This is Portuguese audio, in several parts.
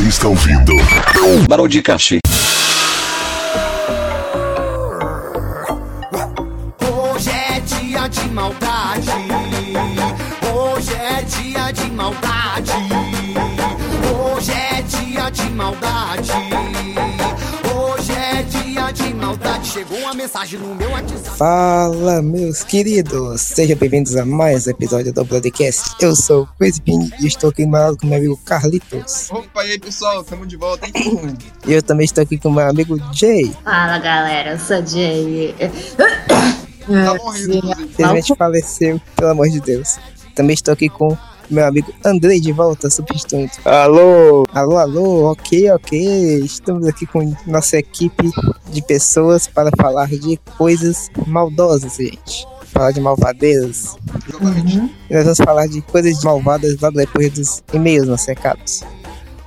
Você está ouvindo Barodicast. Hoje é dia de maldade. Hoje é dia de maldade. Hoje é dia de maldade. Chegou uma mensagem no meu WhatsApp. Fala, meus queridos! Sejam bem-vindos a mais um episódio do Broadcast. Eu sou o Chris Bean e estou aqui do meu lado com meu amigo Carlitos. Opa, e aí pessoal, tamo de volta, hein? E eu também estou aqui com meu amigo Jay. Fala galera, eu sou Jay. Tá morrendo. Infelizmente faleceu, pelo amor de Deus. Também estou aqui com meu amigo Andrei de volta, substituindo. Alô, Alô, alô, ok, ok. Estamos aqui com nossa equipe de pessoas para falar de coisas maldosas, gente. Falar de malvadezas. Exatamente. E nós vamos falar de coisas malvadas logo depois dos e-mails nos recados.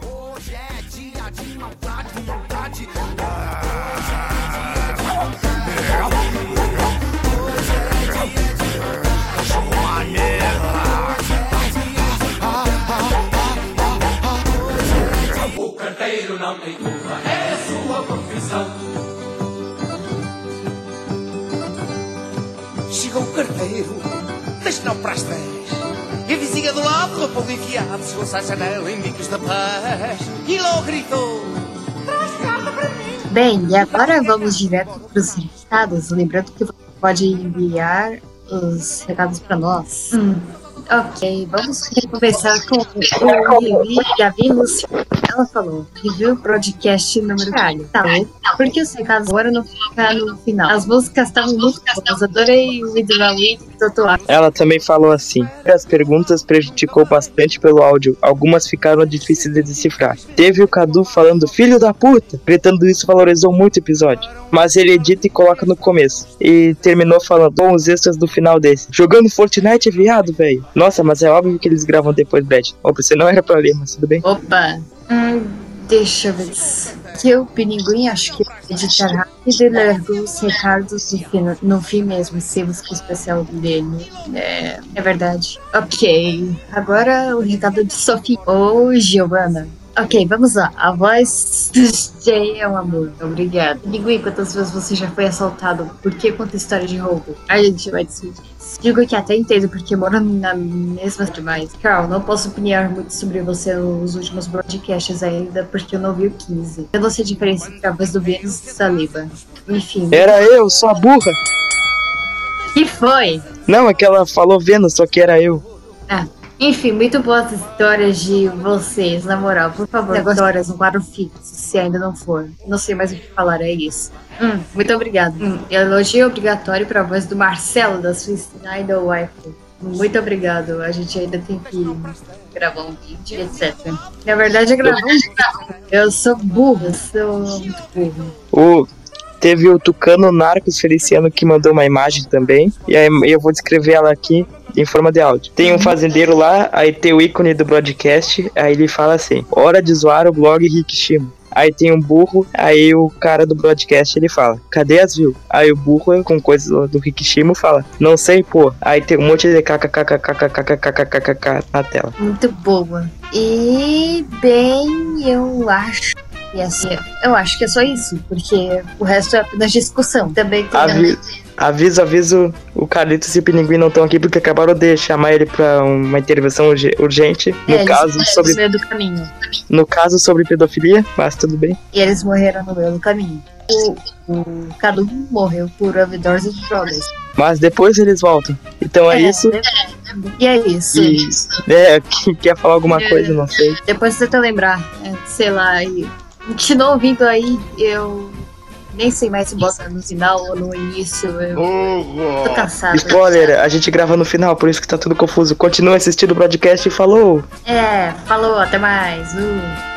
Hoje é dia de maldade. Carteiro, deixe não para as 10. E a vizinha do lado, com o pão enfiado, chegou-se à janela em bicos da paz. E logo gritou: Traz carta para mim. Bem, e agora vamos direto para os recados. Lembrando que você pode enviar os recados para nós. Ok, vamos começar com o Vivi Gavi Lúcio. Ela falou, review podcast número caralho. Tá louco? Por que os recados agora não ficam no final? As músicas estavam muito boas. Adorei o With the Week, ela também falou assim: as perguntas prejudicou bastante pelo áudio, algumas ficaram difíceis de decifrar. Teve o Cadu falando filho da puta, gritando isso valorizou muito o episódio. Mas ele edita e coloca no começo. E terminou falando bom os extras do final desse. Jogando Fortnite é viado, velho. Nossa, mas é óbvio que eles gravam depois, Brad. Opa, você não era pra ler, mas tudo bem. Opa! Hum, deixa eu ver. Que o Pinguim acho que editar rápido e largou os recados no fim, no fim mesmo, sem música especial dele. É, é verdade. Ok. Agora o recado de Sofia. Ou Giovanna. Ok, vamos lá. A voz do Jay é um amor. Obrigada. Pinguim, quantas vezes você já foi assaltado? Por que conta história de roubo? A gente vai decidir. Digo que até entendo porque moro na mesma demais. Carl, não posso opinar muito sobre você nos últimos broadcasts ainda, porque eu não vi o 15. Eu não sei a diferença entre a voz do Vênus e Saliba. Enfim. Era eu, sua burra. que foi? Não, é que ela falou Vênus, só que era eu. Ah. Enfim, muito boas histórias de vocês, na moral. Por favor, histórias no quadro fixo, se ainda não for. Não sei mais o que falar, é isso. Hum, muito obrigado. Hum, elogio obrigatório para a voz do Marcelo, da Swiss Idol Wife. Muito obrigado. A gente ainda tem que gravar um vídeo, etc. Na verdade, é gravar um vídeo. Eu sou burra, eu sou muito burra. O, teve o Tucano Narcos Feliciano que mandou uma imagem também. E aí eu vou descrever ela aqui em forma de áudio. Tem um fazendeiro lá, aí tem o ícone do broadcast, aí ele fala assim: Hora de zoar o blog Rikishimo. Aí tem um burro, aí o cara do broadcast ele fala: Cadê as views? Aí o burro, com coisas do- do Rikishimo, fala: Não sei, pô. Aí tem um monte de kkkkkkkkkkkk na tela. Muito boa. E, bem, eu acho. Que assim, eu acho que é só isso, porque o resto é apenas discussão. Também tem. Avi aviso, aviso, o Carlitos e o Pinguim não estão aqui porque acabaram de chamar ele pra uma intervenção urge- urgente. No É, eles caso, sobre, no meio do caminho. no caso sobre pedofilia, mas tudo bem. E eles morreram no meio do caminho. O, o Cadu morreu por overdose de drogas. Mas depois eles voltam. Então é, isso. E é isso. E é, quer falar alguma coisa, não sei. Depois tenta lembrar, é, sei lá, e continuou ouvindo aí, eu nem sei mais se bota no final ou no início. Eu tô cansada. Spoiler, a gente grava no final, por isso que tá tudo confuso. Continua assistindo o broadcast e falou. É, falou, até mais. Uh.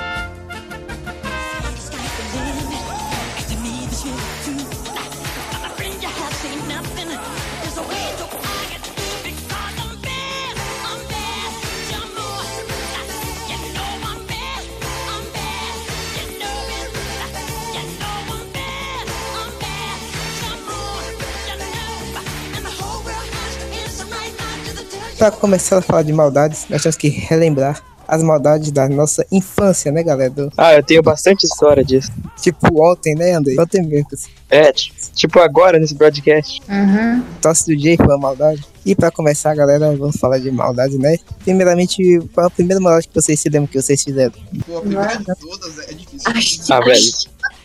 Para começar a falar de maldades, nós temos que relembrar as maldades da nossa infância, né, galera? Do- Ah, eu tenho bastante história disso. tipo ontem, né, André? Ontem mesmo. assim. É, ti- tipo agora nesse broadcast. Uhum. Tosse do dia foi uma maldade. E pra começar, galera, vamos falar de maldade, né? Primeiramente, qual é a primeira maldade que vocês se lembram que vocês fizeram? Pô, a primeira de todas é difícil. Que Ah, velho.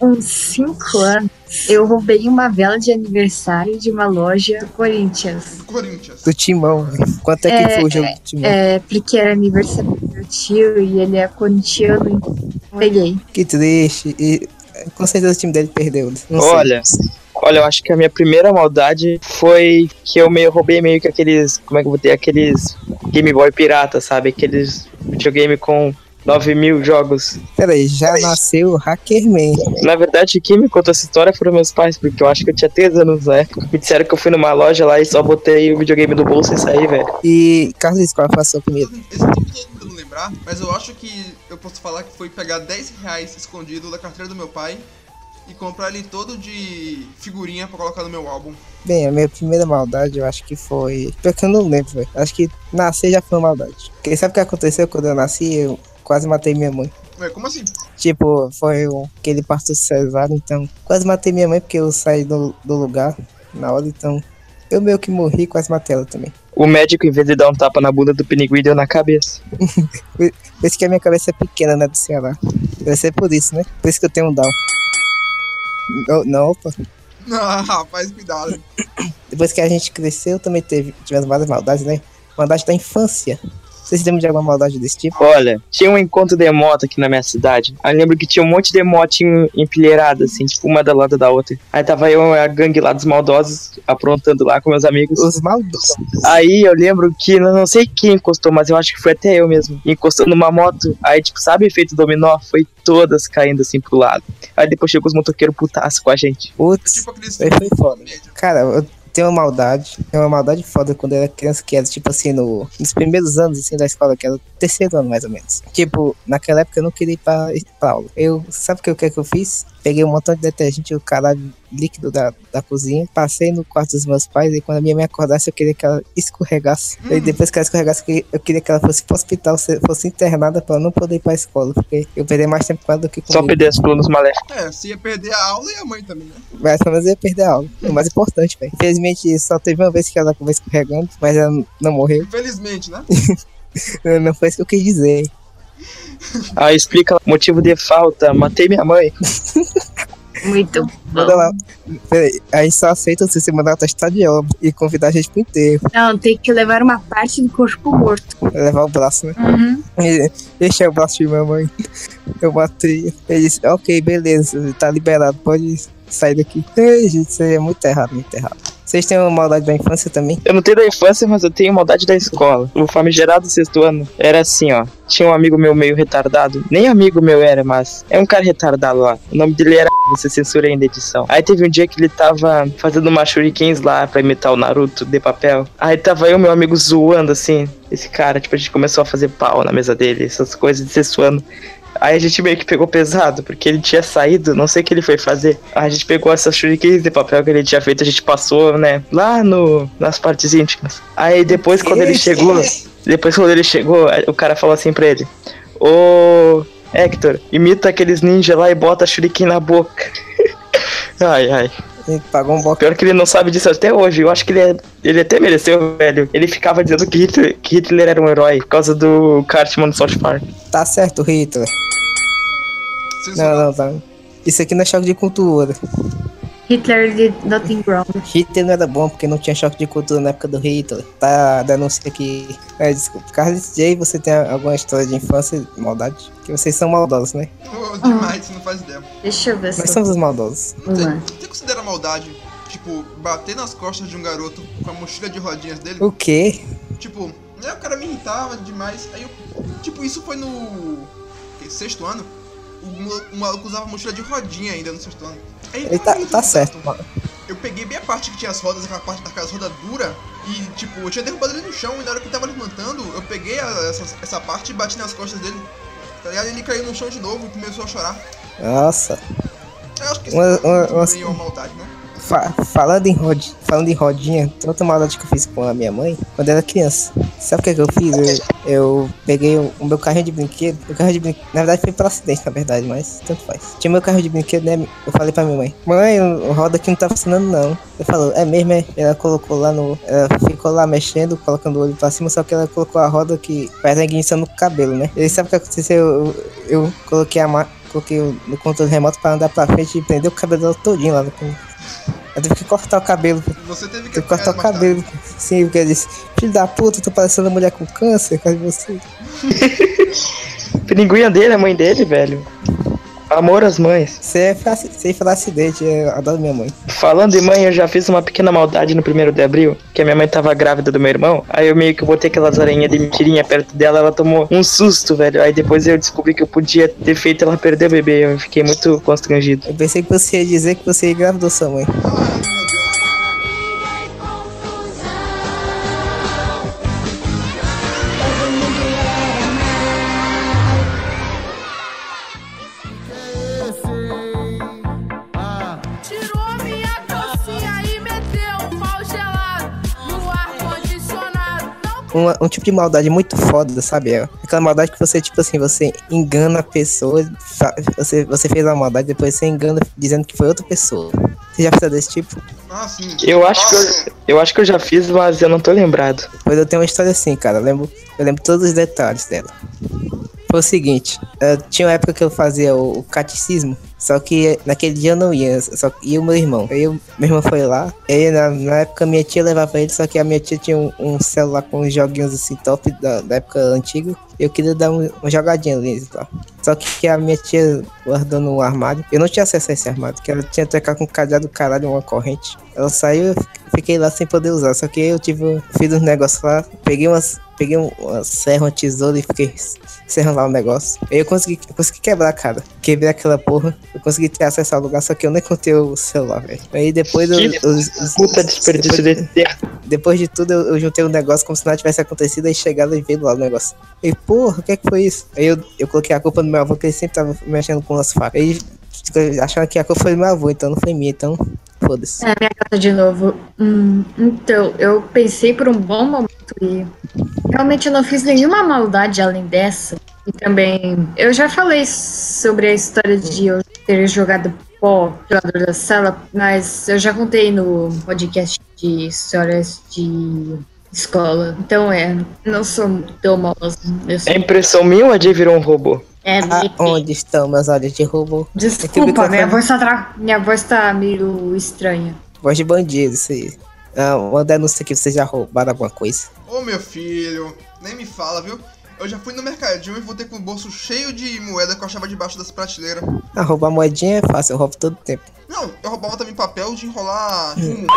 Uns 5 anos eu roubei uma vela de aniversário de uma loja do Corinthians. Do Corinthians. Do Timão. Quanto é que É, foi o jogo do Timão? É, porque era aniversário do meu tio e ele é corintiano, então peguei. Que triste. E com certeza o time dele perdeu. Não sei. Olha, olha, eu acho que a minha primeira maldade foi que eu meio roubei meio que aqueles, como é que eu vou ter, aqueles Game Boy pirata, sabe? Aqueles videogame com 9 mil jogos. Peraí, já nasceu Hackerman. Na verdade, quem me contou essa história foram meus pais, porque eu acho que eu tinha 3 anos na época. Me disseram que eu fui numa loja lá e só botei o videogame do bolso e saí, velho. E Carlos, qual foi a sua primeira? Esse tipo eu tentando lembrar, mas eu acho que eu posso falar que foi pegar 10 reais escondido da carteira do meu pai e comprar ele todo de figurinha pra colocar no meu álbum. Bem, a minha primeira maldade eu acho que foi. Pior que eu não lembro, velho. Acho que nascer já foi uma maldade. Porque sabe o que aconteceu quando eu nasci? Eu quase matei minha mãe. Ué, como assim? Tipo, foi um, aquele parto cesáreo, então. Quase matei minha mãe porque eu saí do, do lugar na hora, então. Eu meio que morri, quase matei ela também. O médico, em vez de dar um tapa na bunda do piniguim, deu na cabeça. Por isso que a minha cabeça é pequena, né, do Ceará. Deve ser por isso, né? Por isso que eu tenho um down. Não, não, opa. Ah, rapaz, cuidado. Depois que a gente cresceu, também teve, tivemos várias maldades, né? Maldade da infância. Vocês lembram de alguma maldade desse tipo? Olha, tinha um encontro de moto aqui na minha cidade. Aí eu lembro que tinha um monte de motinho empilheirada, assim, tipo, uma da lado da outra. Aí tava eu e a gangue lá dos maldosos, aprontando lá com meus amigos. Os maldosos. Aí eu lembro que não sei quem encostou, mas eu acho que foi até eu mesmo. Encostou numa moto. Aí, tipo, sabe o efeito dominó? Foi todas caindo assim pro lado. Aí depois chegou os motoqueiros putaço com a gente. É Putz, tipo foi foda. Cara, eu tenho uma maldade. Tenho uma maldade foda quando era criança, que era tipo assim, no, nos primeiros anos assim, da escola, que era o terceiro ano mais ou menos. Tipo, naquela época eu não queria ir pra, pra aula. Eu, sabe o que, que eu fiz? Peguei um montão de detergente, o caralho líquido da, da cozinha, passei no quarto dos meus pais e quando a minha mãe acordasse eu queria que ela escorregasse. E depois que ela escorregasse, eu queria- que ela fosse pro hospital, se- fosse internada pra eu não poder ir pra escola, porque eu perdi mais tempo com ela do que Só comigo. perder as planos maléficos. É, você ia perder a aula e a mãe também, né? Mas pelo menos eu ia perder a aula. O mais importante, velho. Infelizmente, só teve uma vez que ela acabou escorregando, mas ela não morreu. Infelizmente, né? Não foi isso que eu quis dizer. Aí explica o motivo de falta. Matei minha mãe. Muito Manda bom. lá. Peraí, a gente só aceita se você mandar atestado de obra e convidar a gente pro enterro. Não, tem que levar uma parte do corpo morto. Levar o braço, né? Uhum. Deixa o braço de mamãe. Eu matei. Ele disse, ok, beleza, tá liberado, pode sair daqui. Ei, gente, isso aí é muito errado, muito errado. Vocês têm maldade da infância também? Eu não tenho da infância, mas eu tenho maldade da escola. O famigerado sexto ano era assim, ó. Tinha um amigo meu meio retardado. Nem amigo meu era, mas é um cara retardado lá. O nome dele era. Você censura aí na edição. Aí teve um dia que ele tava fazendo uma shurikens lá pra imitar o Naruto de papel. Aí tava eu meu amigo zoando assim. Esse cara, tipo, a gente começou a fazer pau na mesa dele, essas coisas de ano. Aí a gente meio que pegou pesado, porque ele tinha saído, não sei o que ele foi fazer. Aí a gente pegou essas shurikens de papel que ele tinha feito, a gente passou, né, lá no, nas partes íntimas. Aí depois, quando ele chegou, depois quando ele chegou, o cara falou assim pra ele: Ô Hector, imita aqueles ninja lá e bota a shuriken na boca. ai, ai. Ele pagou um boca. Pior que ele não sabe disso até hoje. Eu acho que ele, é- ele até mereceu, velho. Ele ficava dizendo que Hitler, que Hitler era um herói por causa do Cartman do South Park. Tá certo, Hitler. Não, não, tá. Isso aqui não é choque de cultura. Hitler did nothing wrong. Hitler não era bom porque não tinha choque de cultura na época do Hitler. Tá a denúncia aqui. É, desculpa. Carlos J, você tem alguma história de infância, maldade? Que vocês são maldosos, né? Ô, demais, você não faz ideia. Deixa eu ver Nós somos os maldosos. Você, Uma. Considera maldade, tipo, bater nas costas de um garoto com a mochila de rodinhas dele? O quê? Tipo, né, o cara me irritava demais. Aí eu. Tipo, isso foi no. que, sexto ano? O, o maluco usava mochila de rodinha ainda no sexto ano. Aí, Ele tá, tá certo, mano. Eu peguei bem a parte que tinha as rodas, aquela parte daquelas rodas duras. E, tipo, eu tinha derrubado ele no chão. E na hora que ele tava levantando, eu peguei a- essa, essa parte e bati nas costas dele. Tá ligado? Ele caiu no chão de novo e começou a chorar. Nossa. Eu acho que isso Uma- é uma- uma- uma maldade, né? Fa- falando, em rod... falando em rodinha, outra maldade que eu fiz com a minha mãe quando era criança. Sabe o que, que eu fiz? Eu, eu peguei o, o meu carrinho de brinquedo. O carro de brinquedo. Na verdade foi pelo acidente, na verdade, mas tanto faz. Tinha meu carro de brinquedo, né? Eu falei pra minha mãe: Mãe, o roda aqui não tá funcionando, não. Eu falou: É mesmo, é? Ela colocou lá no. Ela ficou lá mexendo, colocando o olho pra cima, só que ela colocou a roda que faz a ignição no cabelo, né? E sabe o que aconteceu? Eu, eu, eu coloquei a coloquei no controle remoto pra andar pra frente e prender o cabelo dela todinho lá no. Eu tive que cortar o cabelo. Você teve que que cortar o cabelo. Sim, porque eu disse, filho da puta, eu tô parecendo uma mulher com câncer, cara de você. Pinguinha dele, a mãe dele, velho. Amor às mães. Você é falar acidente, eu adoro minha mãe. Falando em mãe, eu já fiz uma pequena maldade no primeiro de abril, que a minha mãe tava grávida do meu irmão. Aí eu meio que botei aquelas aranhas de mentirinha perto dela, ela tomou um susto, velho. Aí depois eu descobri que eu podia ter feito ela perder o bebê. Eu fiquei muito constrangido. Eu pensei que você ia dizer que você engravidou sua mãe. Uma- um tipo de maldade muito foda, sabe? É aquela maldade que você, tipo assim, você engana a pessoa, você, você fez uma maldade, depois você engana dizendo que foi outra pessoa. Você já fez desse tipo? Ah, sim. Eu acho que eu, eu acho que eu já fiz, mas eu não tô lembrado. Pois eu tenho uma história assim, cara. Eu lembro, eu lembro todos os detalhes dela. Foi o seguinte, tinha uma época que eu fazia o, o catecismo, só que naquele dia eu não ia, só ia o meu irmão. Aí meu irmão foi lá, aí na, na época minha tia levava ele, só que a minha tia tinha um, um celular com uns joguinhos assim top da, da época antiga. Eu queria dar um- uma jogadinha neles e tal. Só que a minha tia guardou no armário. Eu não tinha acesso a esse armário, que ela tinha trocado com um cadeado do caralho uma corrente. Ela saiu, fiquei lá sem poder usar. Só que eu tive, fiz uns negócios lá, peguei umas, peguei um- uma serra, uma tesoura e fiquei serrando lá o negócio. Aí eu consegui, eu consegui quebrar, cara. Quebrei aquela porra. Eu consegui ter acesso ao lugar, só que eu nem contei o celular, velho. Aí depois eu, eu- eu- Puta desperdício depois, de depois de tudo, eu, eu juntei um negócio como se nada tivesse acontecido, aí chegaram e veio lá o negócio. E porra, o que é que foi isso? Aí eu, eu coloquei a culpa no meu avô, que ele sempre tava mexendo com as facas. Aí acharam que a culpa foi do meu avô, então não foi minha, então foda-se. É, minha casa de novo. Hum, então, eu pensei por um bom momento e realmente eu não fiz nenhuma maldade além dessa. E também, eu já falei sobre a história de eu ter jogado pó jogador da sala, mas eu já contei no podcast de histórias de escola. Então é, não sou tão. Eu sou, É impressão minha ou a Jay virou um robô? É, Ah, onde estão meus olhos de robô? Desculpa, minha voz, tá tra- minha voz tá meio estranha. Voz de bandido, isso aí. Ah, uma denúncia que vocês já roubaram alguma coisa. Ô meu filho, nem me fala, viu? Eu já fui no mercadinho e voltei com o bolso cheio de moeda que eu achava debaixo das prateleiras. Ah, roubar moedinha é fácil, eu roubo todo tempo. Não, eu roubava também papel de enrolar fumo.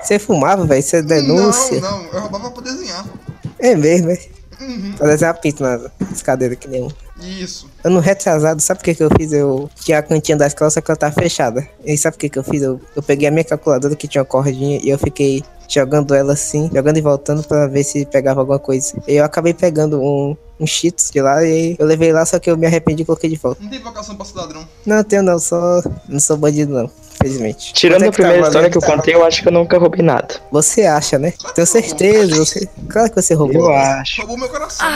Você fumava, velho? Isso é denúncia? Não, não, eu roubava pra desenhar. É mesmo, velho. Uhum, Pra desenhar pinto nas cadeiras que nem um. Isso. Ano retrasado, sabe o que, que eu fiz? Eu tinha a cantinha da escola, só que ela tá fechada. E sabe o que, que eu fiz? Eu, eu peguei a minha calculadora que tinha uma cordinha e eu fiquei jogando ela assim, jogando e voltando pra ver se pegava alguma coisa. E eu acabei pegando um, um cheats de lá e eu levei lá, só que eu me arrependi e coloquei de volta. Não tem vocação pra ser ladrão. Não, eu tenho não, só. Não sou bandido não, felizmente. Tirando é a tá primeira história valendo? que eu contei, eu acho que eu nunca roubei nada. Você acha, né? Tenho certeza, você. Claro que você roubou. Eu acho. Roubou meu coração.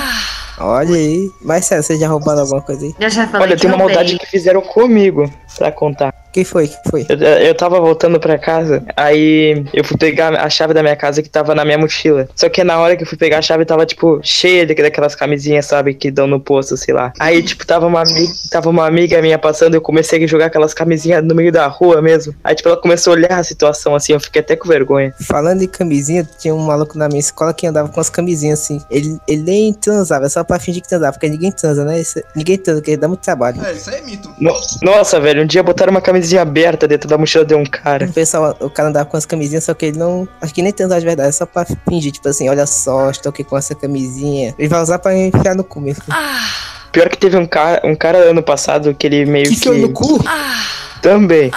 Olha aí. Mas sério, vocês já roubaram alguma coisa aí? Eu já falei Olha, tem uma maldade que fizeram comigo pra contar. Quem foi? Quem foi? Eu, eu tava voltando pra casa, aí eu fui pegar a chave da minha casa que tava na minha mochila. Só que na hora que eu fui pegar a chave tava, tipo, cheia de- daquelas camisinhas, sabe, que dão no posto, sei lá. Aí, tipo, tava uma, amiga, tava uma amiga minha passando eu comecei a jogar aquelas camisinhas no meio da rua mesmo. Aí, tipo, ela começou a olhar a situação assim, eu fiquei até com vergonha. Falando em camisinha, tinha um maluco na minha escola que andava com as camisinhas assim. Ele, ele nem transava, é só pra fingir que transava, porque ninguém transa, né? Isso- ninguém transa, porque dá muito trabalho. É, isso aí é mito. No- Nossa, velho, um dia botaram uma camisinha aberta dentro da mochila de um cara. O pessoal, o cara andava com as camisinhas, só que ele não. Acho que nem transava de verdade, é só pra fingir, tipo assim, olha só, estou aqui com essa camisinha. Ele vai usar pra enfiar no cu mesmo. Pior que teve um cara, um cara ano passado que ele meio que. Que no cu? Também.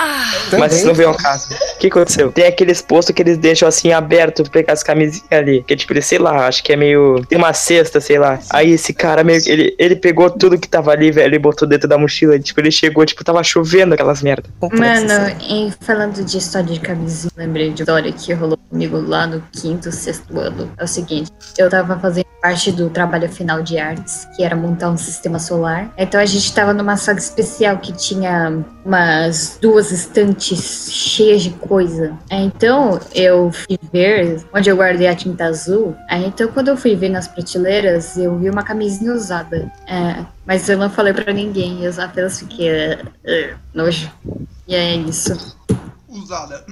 Também. Mas isso não veio ao caso. O que aconteceu? Tem aqueles postos que eles deixam assim aberto pra pegar as camisinhas ali. Que tipo, ele, sei lá, acho que é meio. Tem uma cesta, sei lá. Aí esse cara meio. Ele, ele pegou tudo que tava ali, velho, e botou dentro da mochila. E, tipo, ele chegou, tipo, tava chovendo aquelas merda. Mano, em, falando de história de camisinha, lembrei de uma história que rolou comigo lá no quinto, sexto ano. É o seguinte, eu tava fazendo parte do trabalho final de artes, que era montar um sistema solar. Então a gente tava numa sala especial que tinha umas duas estantes cheias de coisa. Aí, Então eu fui ver onde eu guardei a tinta azul. Aí, então quando eu fui ver nas prateleiras, eu vi uma camisinha usada. É, mas eu não falei pra ninguém, eu apenas fiquei é, é, nojo. E é isso. Usada.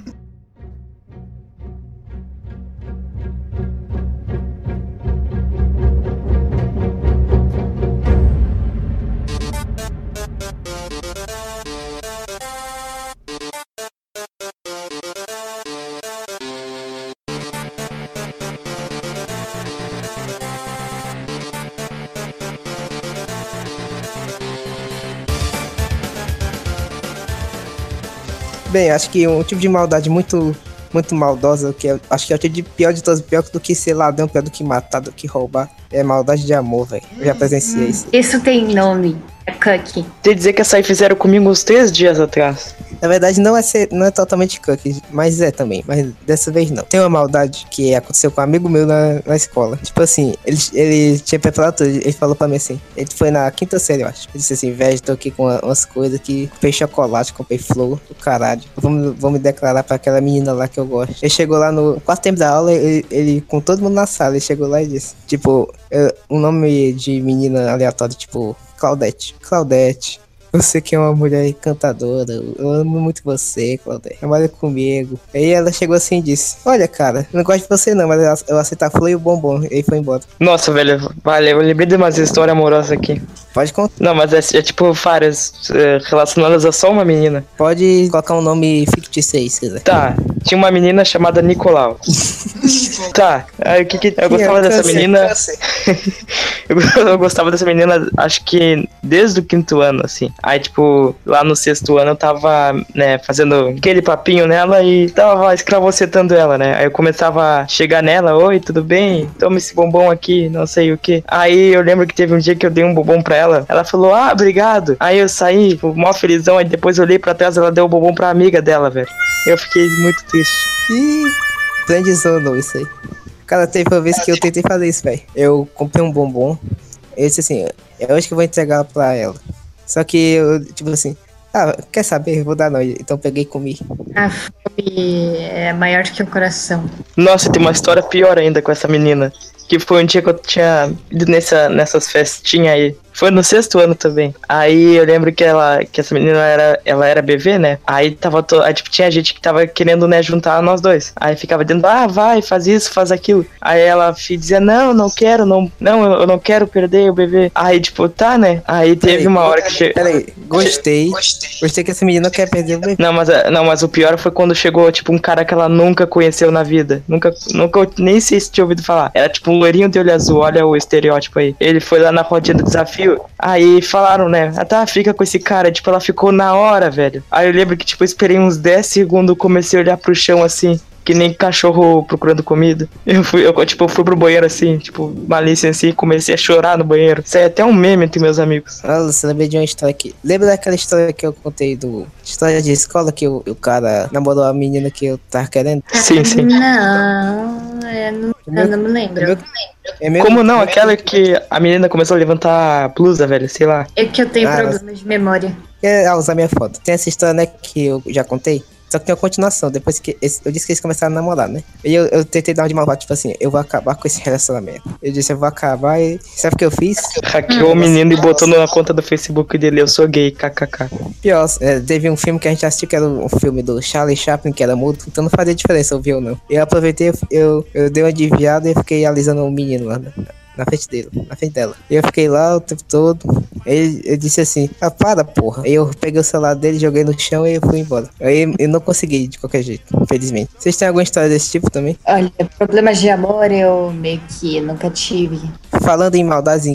Bem, acho que um tipo de maldade muito, muito maldosa, que eu acho que é o tipo de pior de todos, pior do que ser ladrão, pior do que matar, do que roubar, é maldade de amor, velho. Eu já presenciei isso. Isso tem nome. É cookie. Tem dizer que essa aí fizeram comigo uns três dias atrás. Na verdade, não é, ser, não é totalmente cookie, mas é também. Mas dessa vez não. Tem uma maldade que aconteceu com um amigo meu na, na escola. Tipo assim, ele, ele tinha preparado tudo. Ele falou pra mim assim: ele foi na quinta série, eu acho. Ele disse assim: velho, tô aqui com uma- umas coisas aqui. Comprei chocolate, comprei flor, do caralho. Vou, me- vou me declarar pra aquela menina lá que eu gosto. Ele chegou lá no quarto tempo da aula, ele, ele com todo mundo na sala, ele chegou lá e disse: tipo, é, um nome de menina aleatório, tipo, Claudete. Claudete. Você que é uma mulher encantadora, eu amo muito você, Claudete. Trabalha comigo. Aí ela chegou assim e disse: Olha, cara, eu não gosto de você não, mas eu- eu aceito a flor e o bombom. E aí foi embora. Nossa, velho, valeu. Eu lembrei de umas histórias amorosas aqui. Pode, contar, Não, mas é, é tipo várias é, relacionadas a só uma menina. pode colocar um nome fictício aí, se quiser. Tá, tinha uma menina chamada Nicolau. Tá, aí o que que. Eu gostava dessa Câncer, menina. câncer. Eu, eu gostava dessa menina, acho que desde o quinto ano, assim. Aí, tipo, lá no sexto ano eu tava, né, fazendo aquele papinho nela e tava escravocetando ela, né? Aí eu começava a chegar nela, oi, tudo bem? Toma esse bombom aqui, não sei o que. Aí eu lembro que teve um dia que eu dei um bombom pra ela. Ela falou, ah, obrigado. Aí eu saí, tipo, mó felizão. Aí depois eu olhei pra trás, ela deu o bombom pra amiga dela, velho. Eu fiquei muito triste. Ih, friendzone isso aí. Cara, teve uma vez que eu tentei fazer isso, velho. Eu comprei um bombom. Eu disse assim, eu acho que eu vou entregar pra ela. Só que eu, tipo assim, ah, quer saber? Vou dar não. Então eu peguei e comi. A fome é maior que o coração. Nossa, tem uma história pior ainda com essa menina. Que foi um dia que eu tinha ido nessa, nessas festinhas aí. Foi no sexto ano também. Aí eu lembro que ela, que essa menina era, ela era BV, né? Aí tava to, aí, tipo, tinha gente que tava querendo, né, juntar nós dois. Aí ficava dizendo, ah, vai, faz isso, faz aquilo. Aí ela dizia, não, não quero, não, não, eu não quero perder o bebê. Aí, tipo, tá, né? Aí teve Peraí, uma hora que chegou. Peraí, gostei. Gostei que essa menina quer perder o bebê. Não, mas, é, não, mas o pior foi quando chegou, tipo, um cara que ela nunca conheceu na vida. Nunca, nunca, nem sei se tinha ouvido falar. Era tipo um loirinho de olho azul, olha o estereótipo aí. Ele foi lá na rodinha do desafio, aí falaram, né, ah tá, fica com esse cara. Tipo, ela ficou na hora, velho. Aí eu lembro que, tipo, eu esperei uns 10 segundos, comecei a olhar pro chão assim. Que nem cachorro procurando comida. Eu fui, eu, tipo, eu fui pro banheiro assim, tipo, malícia assim, comecei a chorar no banheiro. Isso aí é até um meme entre meus amigos. Ah, você lembrei de uma história aqui. Lembra daquela história que eu contei do. História de escola que o, o cara namorou a menina que eu tava querendo? Sim, sim. Não, eu não, eu não me lembro. É meu- Como não? Aquela que a menina começou a levantar a blusa, velho, sei lá. É que eu tenho Ah, problemas de memória. É, ah, usar minha foto. Tem essa história, né, que eu já contei. Só que tem uma continuação, depois que esse- eu disse que eles começaram a namorar, né? E eu, eu tentei dar uma de malvado, tipo assim, eu vou acabar com esse relacionamento. Eu disse, eu vou acabar e. Sabe o que eu fiz? Hackeou o menino e botou na conta do Facebook dele, eu sou gay, kkk. Pior, é, teve um filme que a gente assistiu que era um filme do Charlie Chaplin, que era mudo, então não fazia diferença ouvir ou não. Eu aproveitei, eu, eu dei uma desviada e fiquei alisando o menino lá. né? Na frente dele, na frente dela. E eu fiquei lá o tempo todo. Ele, ele disse assim, ah, para, porra. Aí eu peguei o celular dele, joguei no chão e fui embora. Aí eu não consegui de qualquer jeito, infelizmente. Vocês têm alguma história desse tipo também? Olha, problemas de amor eu meio que nunca tive. Falando em maldades,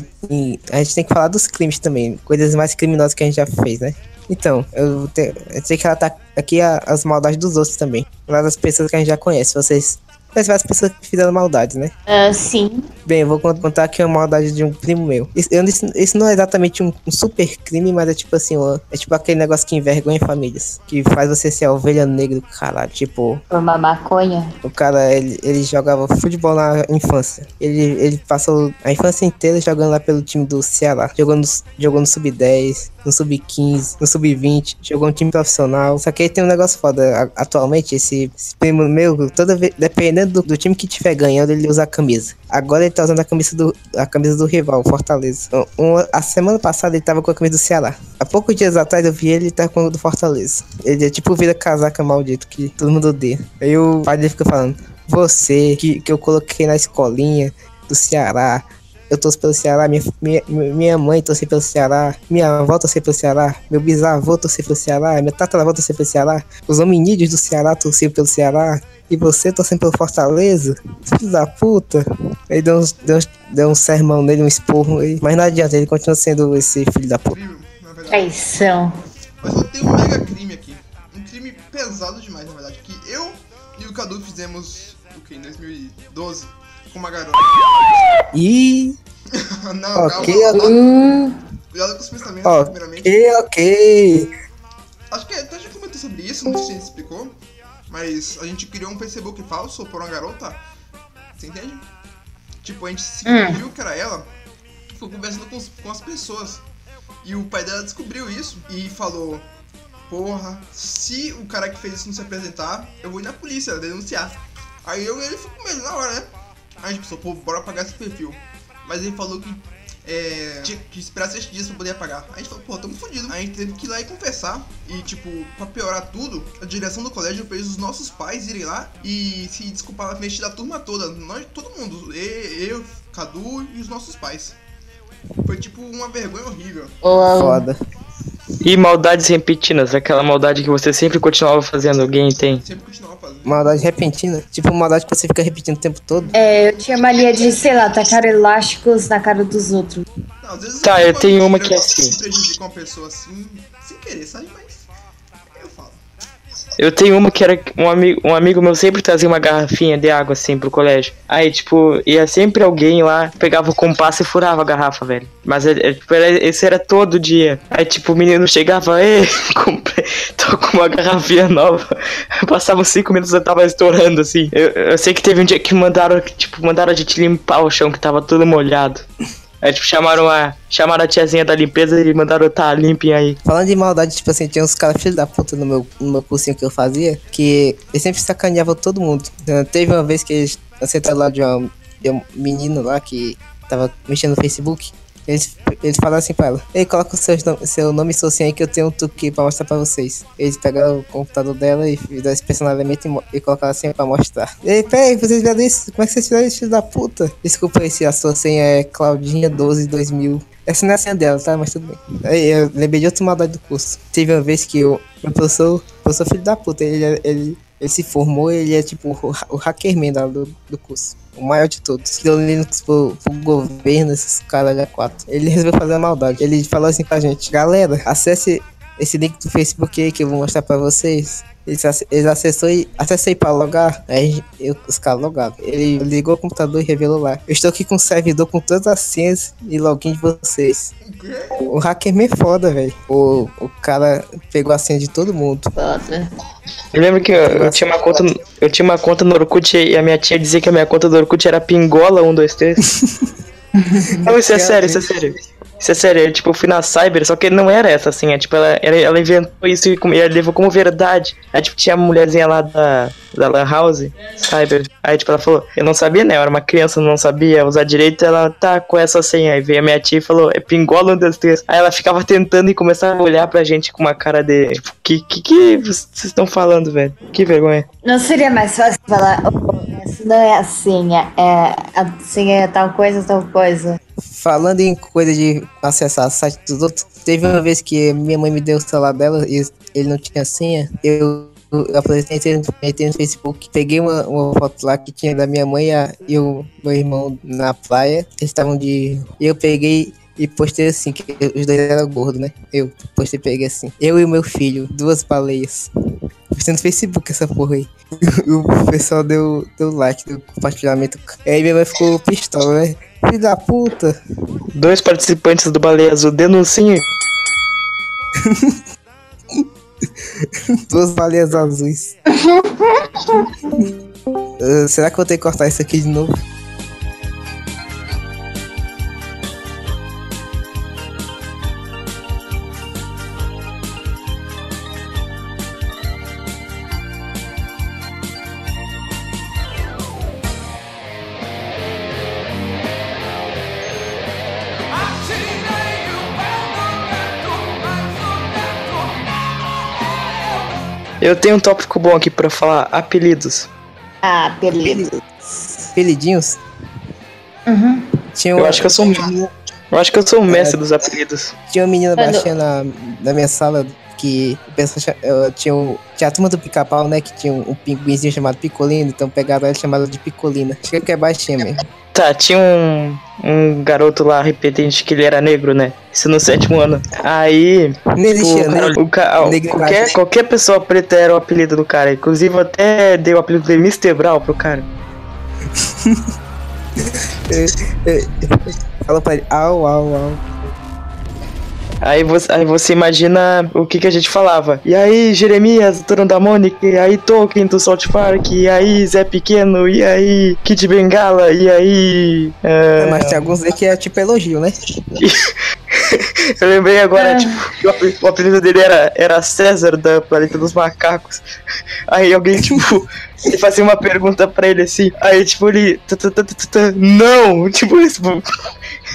a gente tem que falar dos crimes também, coisas mais criminosas que a gente já fez, né? Então, eu, te, eu sei que ela tá aqui a- as maldades dos outros também. Lá das pessoas que a gente já conhece. Vocês conhecem várias pessoas que fizeram maldades, né? Ah, sim. Bem, eu vou con- contar aqui uma maldade de um primo meu. Isso, não é exatamente um, um super crime, mas é tipo assim, ó, é tipo aquele negócio que envergonha famílias. Que faz você ser a ovelha negra do caralho. Tipo, Uma maconha. o cara, ele, ele jogava futebol na infância. Ele, ele passou a infância inteira jogando lá pelo time do Ceará. Jogou no, jogou no Sub-10, no Sub-15, no Sub-20. Jogou no time profissional. Só que aí tem um negócio foda. Atualmente, esse, esse primo meu, toda vez, dependendo do, do time que tiver ganhando, ele usa a camisa. Agora ele tá usando a camisa do, a camisa do rival, o Fortaleza. Um- uma- a semana passada ele tava com a camisa do Ceará. Há poucos dias atrás eu vi ele tá com a do Fortaleza. Ele é tipo vira casaca maldito que todo mundo odeia. Aí o pai dele fica falando: Você que, que eu coloquei na escolinha do Ceará. Eu torço pelo Ceará, minha, minha, minha mãe torce pelo Ceará, minha avó torce pelo Ceará, meu bisavô torce pelo Ceará, meu tataravô torce pelo Ceará, os hominídeos do Ceará torciam pelo Ceará, e você torcendo pelo Fortaleza? Filho da puta. Aí deu, uns, deu, uns, deu um sermão nele, um esporro aí. Mas não adianta, ele continua sendo esse filho da puta. Traição. Mas eu tenho um mega crime aqui. Um crime pesado demais, na verdade. Que eu e o Cadu fizemos, o que, em 2012, com uma garota. E. não, Ok, calma. Hum, Cuidado com os pensamentos, primeiramente. Ok, ok. Acho que até já comentou sobre isso, não sei se a gente explicou. Mas a gente criou um Facebook falso por uma garota. Você entende? Tipo, a gente se Hum. fingiu que era ela. Ficou conversando com, os- com as pessoas. E o pai dela descobriu isso e falou: Porra, se o cara que fez isso não se apresentar, eu vou ir na polícia denunciar. Aí eu e ele ficou com medo na hora, né? Aí a gente pensou, pô, bora apagar esse perfil. Mas ele falou que é, tinha que esperar sete dias pra poder apagar. Aí a gente falou, pô, tamo fudido. Aí a gente teve que ir lá e confessar. E, tipo, pra piorar tudo, a direção do colégio fez os nossos pais irem lá e se desculpar na frente da turma toda. Nós, todo mundo. Eu, Cadu e os nossos pais. Foi, tipo, uma vergonha horrível. o- Foda. E maldades repetidas, aquela maldade que você sempre continuava fazendo, alguém tem. Sempre. Maldade repentina. Tipo, maldade que você fica repetindo o tempo todo. é, eu tinha mania de, sei lá, tacar elásticos na cara dos outros. Não, às vezes Tá, eu tenho uma que é assim. prejudicar uma pessoa assim, sem querer, sabe? Mas. Eu tenho uma que era um amigo, um amigo meu sempre trazia uma garrafinha de água assim pro colégio. Aí, tipo, ia sempre alguém lá, pegava o compasso e furava a garrafa, velho. Mas é, é, tipo, esse era todo dia. Aí, tipo, o menino chegava, comprei, tô com uma garrafinha nova. Passava uns cinco minutos eu tava estourando, assim. Eu, eu sei que teve um dia que mandaram, tipo, mandaram a gente limpar o chão que tava todo molhado. Aí, tipo, chamaram a, chamaram a tiazinha da limpeza e mandaram tá limpinho aí. Falando de maldade, tipo assim, tinha uns caras filhos da puta no meu, no meu cursinho que eu fazia, que eles sempre sacaneavam todo mundo. Eh, Teve uma vez que eles sentaram lá de, uma, de um menino lá que tava mexendo no Facebook. Eles, eles falaram assim pra ela, Ei, coloca o seu, seu nome senha aí que eu tenho um truque pra mostrar pra vocês. Eles pegaram o computador dela e fizeram esse personalizamento e, e colocaram a senha pra mostrar. Ei, peraí, vocês viram isso? Como é que vocês fizeram isso, filho da puta? Desculpa se a sua senha é Claudinha122000. Essa não é a senha dela, tá? Mas tudo bem. Aí eu lembrei de outra maldade do curso. Teve uma vez que o meu professor, o professor filho da puta, ele, ele, ele se formou, ele é tipo o, ha- o hackerman do, do curso. O maior de todos. Que deu Linux pro, pro governo, esses caras a quatro. Ele resolveu fazer a maldade. Ele falou assim pra gente, galera, acesse esse link do Facebook aí que eu vou mostrar pra vocês. Eles, eles acessou e acessei pra logar. Aí eu, os caras logaram. Ele ligou o computador e revelou lá. Eu estou aqui com o servidor com todas as senhas e login de vocês. O quê? O hackerman é foda, velho. O, o cara pegou a senha de todo mundo. Foda. Eu lembro que eu, eu tinha uma conta, no- eu tinha uma conta no Orkut e a minha tia dizia que a minha conta do Orkut era Pingola 123. Não, isso é sério, isso é sério. Isso é sério, eu, tipo, eu fui na Cyber, só que não era essa, assim, é, tipo, ela, ela, inventou isso e, e ela levou como verdade. Aí, tipo, tinha uma mulherzinha lá da, da Lan House, Cyber, aí, tipo, ela falou, eu não sabia, né, eu era uma criança, não sabia usar direito, ela, tá, com essa senha, aí veio a minha tia e falou, é Pingola 123. Aí ela ficava tentando e começava a olhar pra gente com uma cara de, tipo, que, que, que vocês estão falando, velho? Que vergonha. Não seria mais fácil falar, oh, Não é a senha, é a senha é tal coisa, tal coisa. Falando em coisa de acessar site dos outros, teve uma vez que minha mãe me deu o celular dela e ele não tinha senha. Eu, apresentei no, Facebook, peguei uma, uma foto lá que tinha da minha mãe e a- e o meu irmão na praia. Eles estavam de. Eu peguei e postei assim, que os dois eram gordos, né? Eu postei peguei assim. Eu e o meu filho, duas baleias. Postei no Facebook essa porra aí. o pessoal deu, deu like, deu compartilhamento. Aí minha mãe ficou pistola, né? Filho da puta. Dois participantes do Baleia Azul denunciem. Duas baleias azuis. Ah, será que eu vou ter que cortar isso aqui de novo? Eu tenho um tópico bom aqui pra falar: apelidos. Ah, beleza. Apelidinhos? Uhum. Tinha Eu uma- acho que eu sou um. Eu acho que eu sou o mestre dos apelidos. Tinha uma menina Mano. baixinha na, na minha sala que o pessoal cha- eu tinha, um, tinha a turma do pica-pau, né? Que tinha um, um pinguinzinho chamado Picolino, então pegaram ela e chamaram de Picolina. Acho que é baixinha mesmo. Tá, tinha um, um garoto lá repetente que ele era negro, né? Isso no sétimo ano. Aí. Existia, o né? o qualquer, qualquer pessoa preta era o apelido do cara. Inclusive, eu até dei o apelido de Mr. Brown pro cara. Falou pra ele, au, au, au. Aí você, aí você imagina o que, que a gente falava. E aí, Jeremias, Turno da Mônica, e aí, Tolkien do South Park, e aí, Zé Pequeno, e aí, Kid Bengala, e aí. é, Mas tem alguns aí que é tipo elogio, né? Eu lembrei agora, Ah. tipo, que o ape- o apelido dele era, era César da Planeta dos Macacos. Aí alguém, tipo, ele fazia uma pergunta pra ele assim, aí, tipo, ele. Não! Tipo, isso.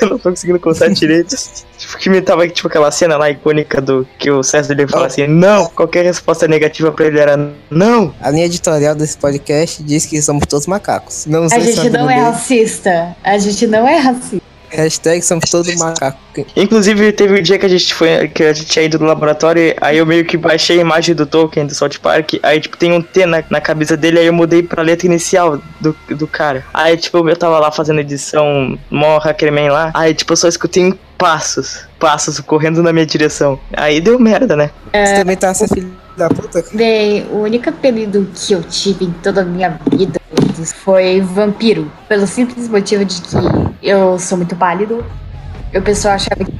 Eu não tô conseguindo contar direito. Tipo, que me tava, tipo, aquela cena lá icônica do que o César ele fala assim, não! Qualquer resposta negativa pra ele era não! A linha editorial desse podcast diz que somos todos macacos. Não A sei se gente não é dele. racista. A gente não é racista. Hashtag somos todos macacos. Inclusive, teve um dia que a gente foi, que a gente tinha ido no laboratório, aí eu meio que baixei a imagem do Tolkien do South Park, aí tipo tem um T na, na cabeça dele, aí eu mudei pra letra inicial do, do cara. Aí tipo, eu tava lá fazendo edição, mó hackerman lá, aí tipo, eu só escutei um passos, passos correndo na minha direção. Aí deu merda, né? Você também tá sendo filho da puta? Bem, o único apelido que eu tive em toda a minha vida foi vampiro. Pelo simples motivo de que eu sou muito pálido. E o pessoal achava que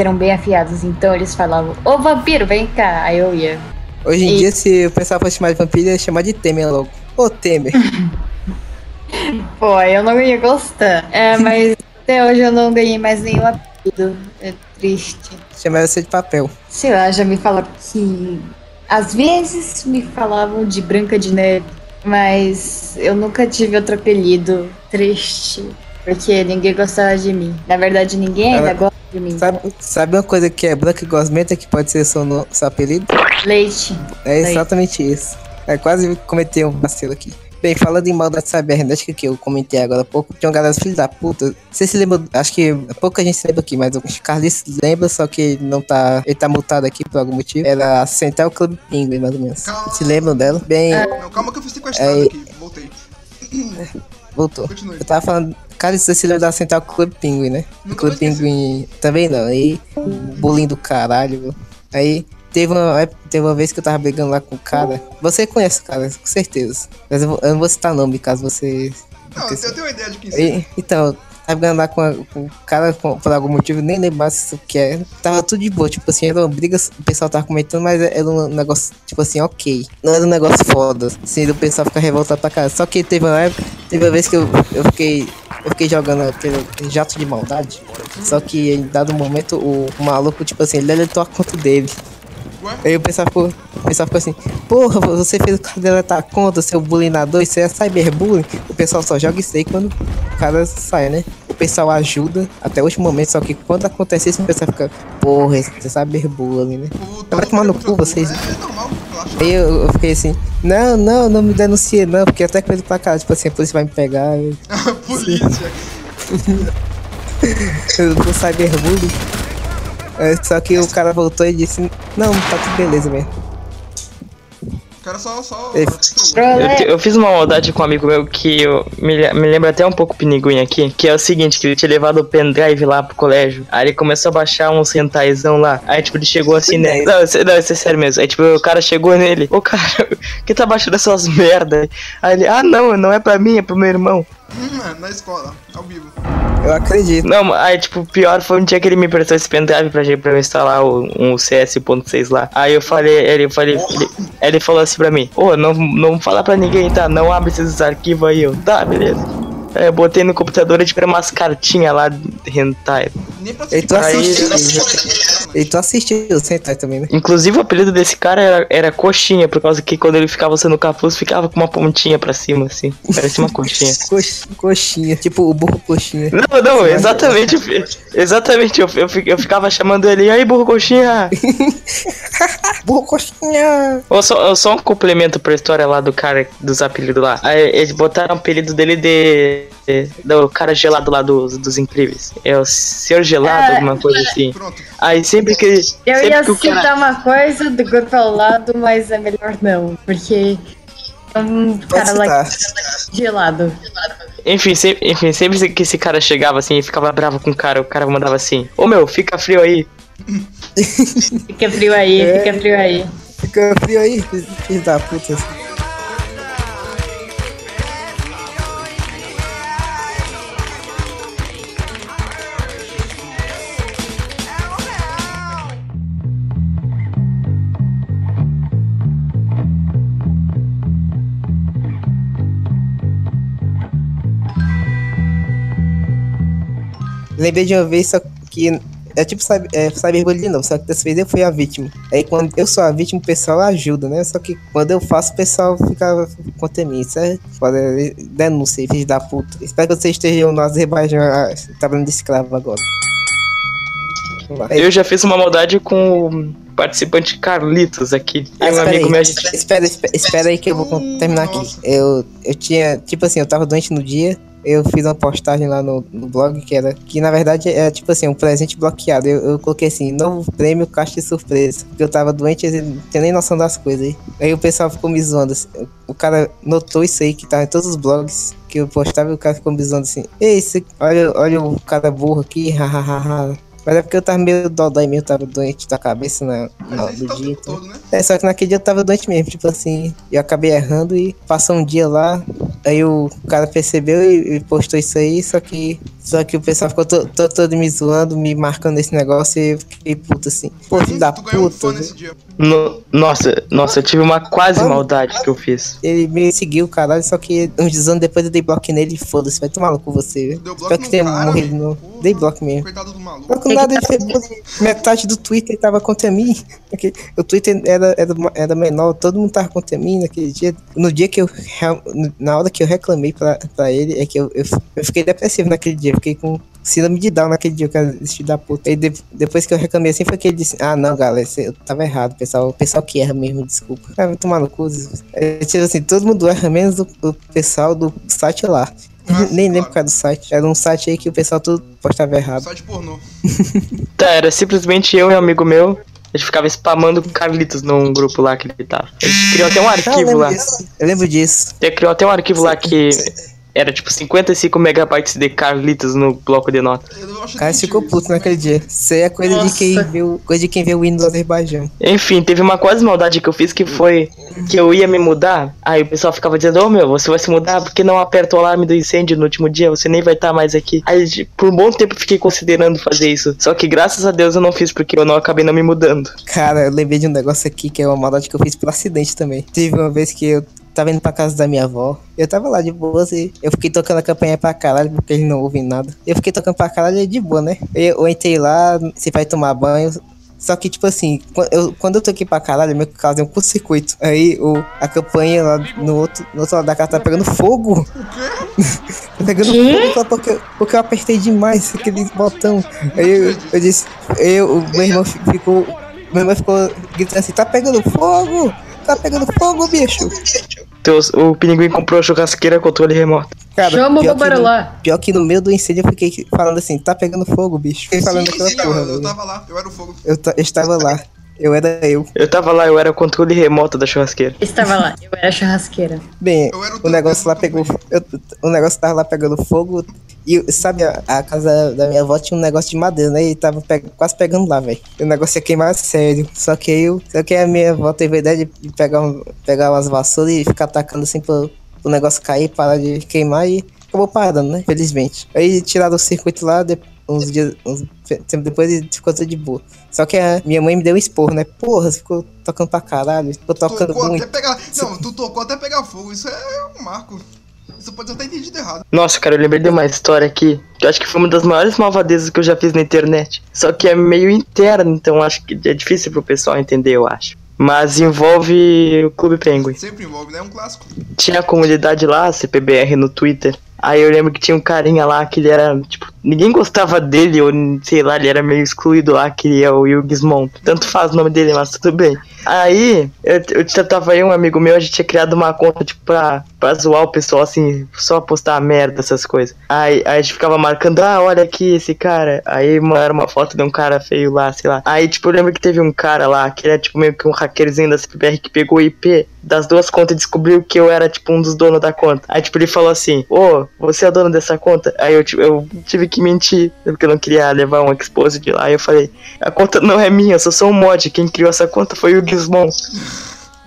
eram bem afiados. Então eles falavam, ô vampiro, vem cá. Aí eu ia. Hoje em E- dia, se o pessoal fosse chamar de vampiro, ia chamar de Temer logo. Ô Temer. Pô, eu não ia gostar. É, mas até hoje eu não ganhei mais nenhum apelido. É triste. Chamaram você de papel. Sei lá, já me falaram que. Às vezes me falavam de Branca de Neve, mas eu nunca tive outro apelido. Triste. Porque ninguém gostava de mim. Na verdade, ninguém ainda Ela- gosta de mim. Sabe, sabe uma coisa que é branca e gosmenta que pode ser seu, no- seu apelido? Leite. É exatamente isso. É quase cometer um vacilo aqui. Bem, falando em maldade cibernética que eu comentei agora há pouco, tinha uma galera filho da puta. Você se lembra? Acho que pouca gente se lembra aqui, mas o Carlos lembra, só que ele não tá. Ele tá multado aqui por algum motivo. Era a Central Club Penguin, mais ou menos. Calma. Se lembram dela? Bem, Não, calma que eu fui sequestrado É. aqui. Voltei. voltou. Continue. Eu tava falando. Cara, você se lembra da Central Club Penguin, né? Nunca Club. Pinguim também não. Aí, bullying do caralho. Aí, teve uma, teve uma vez que eu tava brigando lá com o cara. Você conhece o cara, com certeza. Mas eu, eu não vou citar nome caso você. Não, eu tenho uma ideia de quem. Aí, então, tava brigando lá com, a- com o cara com- por algum motivo, nem lembro mais o que é. Tava tudo de boa, tipo assim, era uma briga, o pessoal tava comentando, mas era um negócio, tipo assim, ok. Não era um negócio foda, assim, do pessoal ficar revoltado pra cara. Só que teve uma época, teve uma vez que eu, eu fiquei. Eu fiquei jogando aquele jato de maldade. Só que em dado momento o, o maluco, tipo assim, ele deletou a conta dele. Aí o pessoal ficou, o pessoal ficou assim, porra, você fez o cara deletar a conta, seu bullyinador, isso é cyberbullying. O pessoal só joga isso aí quando o cara sai, né? O pessoal ajuda até o último momento, só que quando acontece isso, o pessoal fica, porra, isso é cyberbullying, né? Vai tomar no cu, vocês. É, é normal. Aí eu, eu fiquei assim, não, não, não me denuncie não, porque até com ele pra cá, tipo assim, a polícia vai me pegar, eu, Polícia. eu vou cyberbullying. É, Só que o cara voltou e disse, não, tá tudo beleza mesmo. O cara só. só Ei. Eu, te- eu fiz uma maldade com um amigo meu que eu, me, me lembra até um pouco o Piniguim aqui, que é o seguinte, que ele tinha levado o pendrive lá pro colégio, aí ele começou a baixar uns rentaizão lá, aí tipo, ele chegou assim, né, não, isso- não, isso é sério mesmo, aí tipo, o cara chegou nele, ô cara, que tá baixando essas merda? Aí ele, ah não, não é pra mim, é pro meu irmão. Na escola, ao vivo. Eu acredito. Não, aí tipo, o pior foi um dia que ele me emprestou esse pendrive pra, gente- pra eu instalar o, um CS.6 lá. Aí eu falei, ele, falei, ele, ele falou assim pra mim, ô, não, não fala pra ninguém, tá? Não abre esses arquivos aí, eu, tá, beleza. Aí eu botei no computador e tipo, umas cartinhas lá de hentai. Nem pra tu Aí- e tu assistiu o Sentai também, né? Inclusive o apelido desse cara era, era coxinha, por causa que quando ele ficava usando o capuz, ficava com uma pontinha pra cima, assim. Parecia uma coxinha. Cox- coxinha, tipo o burro coxinha. Não, não, exatamente. Exatamente, eu, eu, eu ficava chamando ele, aí, burro coxinha? Burro coxinha! Ou só, ou só um complemento pra história lá do cara dos apelidos lá. Aí eles botaram o apelido dele de. de- do cara gelado lá dos, dos incríveis. É o Senhor Gelado, É. alguma coisa assim. Pronto. Aí sempre que. Eu sempre ia que cara- citar uma coisa do grupo ao lado, mas é melhor não, porque é um cara lá gelado. Enfim, sempre, enfim, sempre que esse cara chegava assim e ficava bravo com o cara, o cara mandava assim: Ô meu, fica frio aí. Fica frio aí, É. fica frio aí. Fica frio aí, filho da puta. Lembrei de uma vez, só que é tipo cyber- é, cyberbullying de novo, só que dessa vez eu fui a vítima. Aí quando eu sou a vítima, o pessoal ajuda, né? Só que quando eu faço, o pessoal fica contra mim. Isso é foda, é denúncia, filho da puta. Espero que vocês estejam no Azerbaijão ah, trabalhando de escravo agora. Eu já fiz uma maldade com o participante Carlitos aqui. Ah, E um espera amigo aí, meu, espera, espera, espera aí que eu vou terminar aqui. Eu, eu tinha, tipo assim, eu tava doente no dia, eu fiz uma postagem lá no, no blog que era, que na verdade é tipo assim, um presente bloqueado. Eu, eu coloquei assim, novo prêmio caixa de surpresa. Porque eu tava doente, eu não tinha nem noção das coisas aí. Aí o pessoal ficou me zoando assim. O cara notou isso aí que tava em todos os blogs que eu postava e o cara ficou me zoando assim. Ei, esse, olha, olha o cara burro aqui, hahaha. Mas é porque eu tava meio dodói mesmo, tava doente da cabeça na, na, do tá dia. todo, né? É, só que naquele dia eu tava doente mesmo, tipo assim, eu acabei errando e passou um dia lá, aí o cara percebeu e, e postou isso aí, só que só que o pessoal ficou to- to- todo me zoando, me marcando esse negócio e eu fiquei puto assim. Pô, filho da um puta. nesse dia. No- nossa, nossa, eu tive uma quase maldade que eu fiz. Ele me seguiu, caralho, só que uns anos depois eu dei bloco nele e foda-se, vai tomar no cu você? Deu bloco Espero que no tenha cara, morrido não. Porra. Dei bloco mesmo. Coitado do maluco. Que nada ele fez bullying. metade do Twitter tava contra mim. Porque O Twitter era, era, era menor, todo mundo tava contra mim naquele dia. No dia que eu. Na hora que eu reclamei pra, pra ele, é que eu, eu, eu fiquei depressivo naquele dia. eu Fiquei com síndrome de Down naquele dia, que era esse filho da puta. Aí de- depois que eu reclamei assim, foi que ele disse: Ah, não, galera, eu tava errado, pessoal. O pessoal que erra mesmo, desculpa. Ah, vai tomar no cu. É, tipo assim, todo mundo erra, menos o, o pessoal do site lá. Ah, Nem lembro claro. qual era do site. Era um site aí que o pessoal tudo postava errado. Site pornô. Tá, era simplesmente eu e um amigo meu. A gente ficava spamando com Carlitos num grupo lá que ele tava. A gente criou até um Ah, eu arquivo lembro lá. disso. Eu lembro disso. Você criou até um arquivo lá que era tipo 55 megabytes de Carlitos no bloco de notas. O cara ficou puto naquele dia. Isso aí é coisa de quem viu, coisa de quem vê o do Azerbaijão. Enfim, teve uma quase maldade que eu fiz que foi que eu ia me mudar. Aí o pessoal ficava dizendo: Ô meu, você vai se mudar porque não aperta o alarme do incêndio no último dia, você nem vai estar mais aqui. Aí por um bom tempo eu fiquei considerando fazer isso. Só que graças a Deus eu não fiz porque eu não acabei não me mudando. Cara, eu lembrei de um negócio aqui que é uma maldade que eu fiz por acidente também. Teve uma vez que eu tava indo pra casa da minha avó. Eu tava lá de boa e eu fiquei tocando a campanha pra caralho, porque eles não ouvem nada. Eu fiquei tocando pra caralho e de boa, né? Eu, eu entrei lá, você vai tomar banho. Só que, tipo assim, eu- quando eu toquei pra caralho, meu caso é um curto-circuito. Aí o, a campanha lá no outro, no outro lado da casa tá pegando fogo. tá pegando fogo só porque, porque eu apertei demais aquele botão. Aí eu, eu disse, eu, o meu irmão fi- ficou. Meu irmão ficou gritando assim, tá pegando fogo! Tá pegando fogo, bicho. Teus, o pinguim comprou a churrasqueira controle remoto. Cara, Chama o no- lá. Pior que no meio do incêndio eu fiquei falando assim, tá pegando fogo, bicho. Fiquei falando sim, sim, porra, eu, eu tava lá, eu era o fogo. Eu, ta- eu estava lá. Eu era eu. Eu tava lá, eu era o controle remoto da churrasqueira. Estava lá, eu era churrasqueira. Bem, Eu era o o negócio lá pegou. eu- o negócio tava lá pegando fogo. E sabe, a, a casa da minha avó tinha um negócio de madeira, né? E tava pe- quase pegando lá, velho. O negócio ia queimar sério. Só que eu. Só que a minha avó teve a ideia de pegar, um, pegar umas vassouras e ficar atacando assim pro, pro negócio cair, parar de queimar e acabou parando, né? Felizmente. Aí tiraram o circuito lá, de- uns dias. Uns tempo depois e ficou tudo de boa. Só que a minha mãe me deu um esporro, né? Porra, você ficou tocando pra caralho, ficou tocando Tocou muito. até pegar. Não, tu tocou até pegar fogo, isso é um marco. Isso pode até entendido errado. Nossa, cara, eu lembrei de uma história aqui, que eu acho que foi uma das maiores malvadezas que eu já fiz na internet. Só que é meio interna, então acho que é difícil pro pessoal entender, eu acho. Mas envolve o Clube Penguin. Sempre envolve, né? É um clássico. Tinha a comunidade lá, CPBR no Twitter. Aí eu lembro que tinha um carinha lá que ele era, tipo, ninguém gostava dele, ou sei lá, ele era meio excluído lá, que é o Yugismon. Tanto faz o nome dele, mas tudo bem. Aí, eu, eu tava aí, um amigo meu, a gente tinha criado uma conta, tipo, pra, pra zoar o pessoal, assim, só postar merda, essas coisas. Aí, aí a gente ficava marcando, ah, olha aqui esse cara. Aí, era uma foto de um cara feio lá, sei lá. Aí, tipo, eu lembro que teve um cara lá, que era, tipo, meio que um hackerzinho da CPBR que pegou o IP das duas contas e descobriu que eu era, tipo, um dos donos da conta. Aí, tipo, ele falou assim, ô, você é dono dessa conta? Aí eu, tipo, eu tive que mentir, porque eu não queria levar um expose de lá. Aí eu falei, a conta não é minha, eu sou só um mod. Quem criou essa conta foi o Gizmon.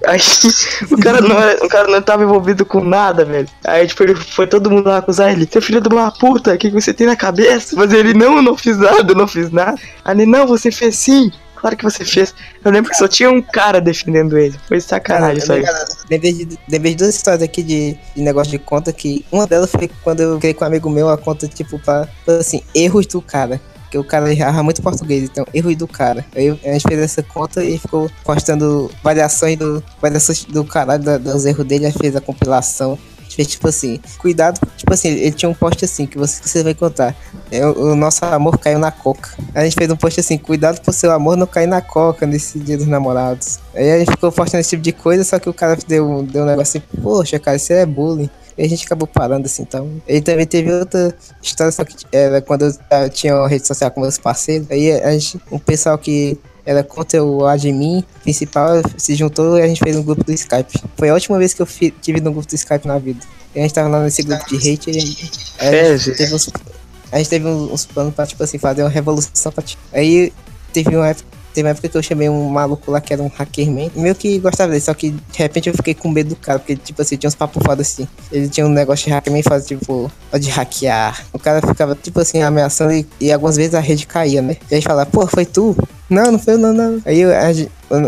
Aí o cara não o cara não tava envolvido com nada, velho. Aí, tipo, ele foi todo mundo lá acusar ele. Seu filho de uma puta, o que, que você tem na cabeça? Mas ele, não, eu não fiz nada, eu não fiz nada. Aí ele, não, você fez sim. Claro que você fez. Eu lembro que só tinha um cara defendendo ele. Foi sacanagem isso aí. Lembrei de, lembrei de duas histórias aqui de, de negócio de conta que uma delas foi quando eu criei com um amigo meu a conta, tipo, pra, assim, erros do cara. Porque o cara errava muito português, então, erros do cara. Aí a gente fez essa conta e ficou postando variações do, variações do caralho dos erros dele, a gente fez a compilação. Fez tipo assim, cuidado, tipo assim, ele tinha um post assim que você, você vai contar. É, o, o nosso amor caiu na coca. A gente fez um post assim, cuidado pro seu amor não cair na coca nesse dia dos namorados. Aí a gente ficou postando esse tipo de coisa, só que o cara deu, deu um negócio assim, poxa, cara, isso é bullying. E a gente acabou parando assim, então. Ele também teve outra história, só que era quando eu tinha uma rede social com meus parceiros. Aí a gente, um pessoal que era contra o admin principal se juntou e a gente fez um grupo do Skype. Foi a última vez que eu fi- tive no grupo do Skype na vida. E a gente tava lá nesse grupo de hate e a gente, a É, gente teve uns, a gente teve uns, planos pra, tipo assim, fazer uma revolução pra, Aí teve uma época. Teve uma época que eu chamei um maluco lá que era um hackerman. Meio que gostava dele, só que de repente eu fiquei com medo do cara, porque, tipo assim, tinha uns papos foda assim. Ele tinha um negócio de hackerman e fazia, tipo, pode hackear. O cara ficava, tipo assim, ameaçando e, e algumas vezes a rede caía, né? E a gente falava, pô, foi tu? Não, não foi eu, não, não. Aí a,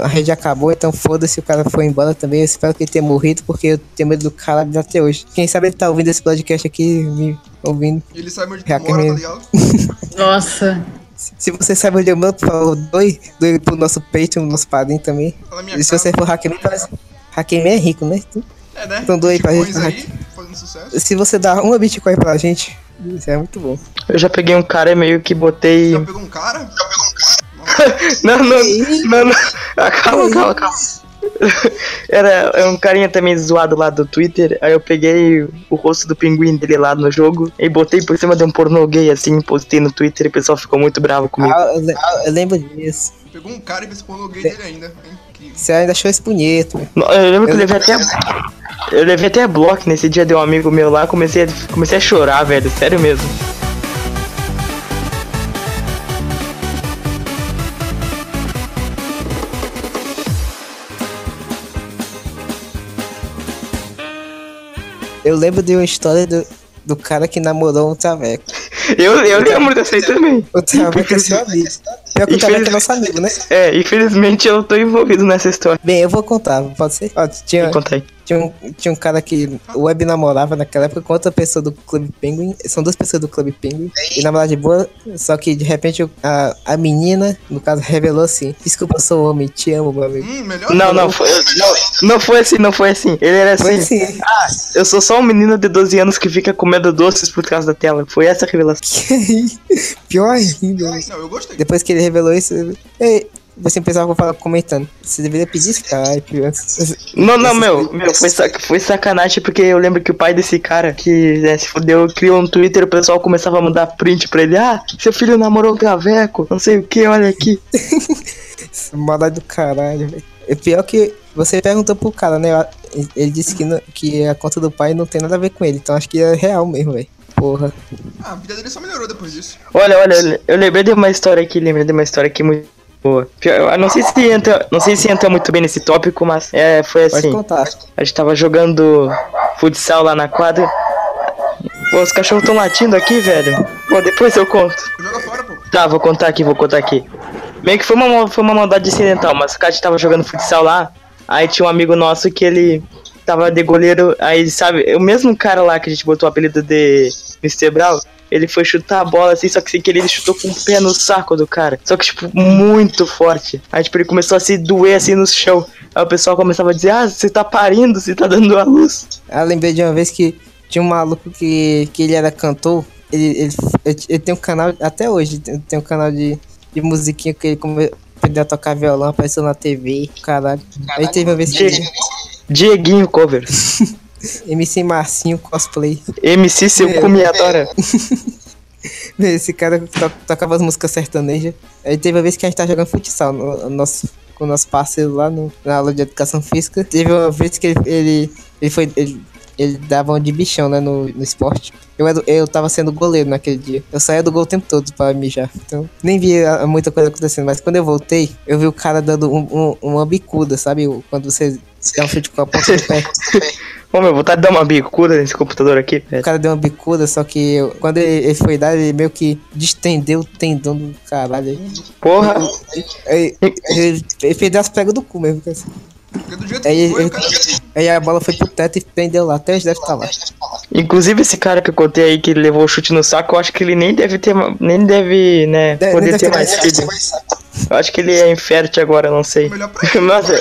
a rede acabou, então foda-se, o cara foi embora também. Eu espero que ele tenha morrido, porque eu tenho medo do cara até hoje. Quem sabe ele tá ouvindo esse podcast aqui, me ouvindo. Ele sabe onde tu Hacker mora, tá ligado? Nossa. Se- você sabe onde eu mando, por favor, doe, doe pro nosso Patreon, nosso padrinho também. E se você for hackerman, parece. Hackerman é rico, né? É, né? Então doe pra gente, aí, fazendo sucesso. Se você dá uma Bitcoin pra gente, isso é muito bom. Eu já peguei um cara e meio que botei. Já pegou um cara? Já pegou um cara? Não, não, não, não. Ah, calma, calma, calma. Era era um carinha também zoado lá do Twitter. Aí eu peguei o rosto do pinguim dele lá no jogo e botei por cima de um pornô gay assim, postei no Twitter e o pessoal ficou muito bravo comigo. Ah, eu, ah, eu lembro disso. Pegou um cara e fez pornô gay dele ainda. É incrível. Você ainda achou esse punheto. Eu lembro que eu Eu- levei até. Eu levei até bloco nesse dia de um amigo meu lá, comecei a, comecei a chorar, velho, sério mesmo. Eu lembro de uma história do, do cara que namorou um traveco. Eu, eu lembro dessa aí também. O traveco é seu amigo. Pior que o é nosso amigo, né? É, infelizmente eu tô envolvido nessa história. Bem, eu vou contar, pode ser? Ó, tinha, Me conta aí. tinha, um, tinha um cara que web namorava naquela época com outra pessoa do Clube Penguin. São duas pessoas do Clube Penguin. E namorava de boa, só que de repente a, a menina, no caso, revelou assim: Desculpa, eu sou homem, te amo, meu amigo. Hum, melhor Não, não, foi, não, não foi assim, não foi assim. Ele era Foi assim. assim. Eu sou só um menino de 12 anos que fica comendo doces por causa da tela. Foi essa a revelação. Pior ainda. Não, eu gostei. Depois que ele revelou isso, Ei, Você pensava que eu falava comentando. Você deveria pedir Skype. Não, não, meu, meu, foi, sac- foi sacanagem porque eu lembro que o pai desse cara que né, se fudeu criou um Twitter, o pessoal começava a mandar print pra ele, ah, seu filho namorou o Traveco, não sei o que, olha aqui. Maldade do caralho, velho. É pior que você perguntou pro cara, né? Ele disse que, não- que a conta do pai não tem nada a ver com ele. Então acho que é real mesmo, velho. Porra. Ah, a vida dele só melhorou depois disso. Olha, olha, eu- lembrei de uma história aqui, lembrei de uma história aqui muito boa. Eu não sei se entra, não sei se entra muito bem nesse tópico, mas é, foi Pode assim. contar. A gente tava jogando futsal lá na quadra. Pô, os cachorros tão latindo aqui, velho. Pô, depois eu conto. Joga fora, pô. Tá, vou contar aqui, vou contar aqui. Meio que foi uma, foi uma maldade incidental, mas o cara tava jogando futsal lá, aí tinha um amigo nosso que ele tava de goleiro, aí sabe, o mesmo cara lá que a gente botou o apelido de Mr. Brown, ele foi chutar a bola assim, só que sem querer ele chutou com o pé no saco do cara. Só que, tipo, muito forte. Aí, tipo, ele começou a se doer assim no chão. Aí o pessoal começava a dizer, ah, você tá parindo, você tá dando a luz. Ah, lembrei de uma vez que tinha um maluco que, que ele era cantor. Ele, ele, ele, ele tem um canal, até hoje, tem um canal de, de musiquinha que ele come- aprendeu a tocar violão, apareceu na TV, caralho. Aí teve uma vez que Dieguinho cover. MC Marcinho cosplay. MC seu Meu. cu me adora. Esse cara to- tocava as músicas sertanejas. Aí teve uma vez que a gente tava jogando futsal no, no nosso, com o nosso parceiro lá no- na aula de educação física. Teve uma vez que ele, ele, ele foi. Ele, ele dava um de bichão, né, no, no esporte. Eu, era, eu tava sendo goleiro naquele dia. Eu saía do gol o tempo todo pra mijar. Então, nem vi ah, muita coisa acontecendo. Mas quando eu voltei, eu vi o cara dando um, um- uma bicuda, sabe? Quando você dá um chute com a ponta do pé. Ô meu, vontade de dar uma bicuda nesse computador aqui, velho. O cara deu uma bicuda, só que eu- quando ele, ele foi dar, ele meio que distendeu o tendão do caralho. Porra. Aí, ele, ele perdeu as pregas do cu mesmo. cara. Porque do jeito Aí, que foi, ele- o cara. aí a bola foi pro teto e prendeu lá. Até deve estar lá. Inclusive esse cara que eu contei aí que levou o chute no saco, eu acho que ele nem deve ter, nem deve, né, De- poder ter deve mais ter filho. Eu acho que ele é infértil agora, não sei. Melhor pra ele. Mas, é-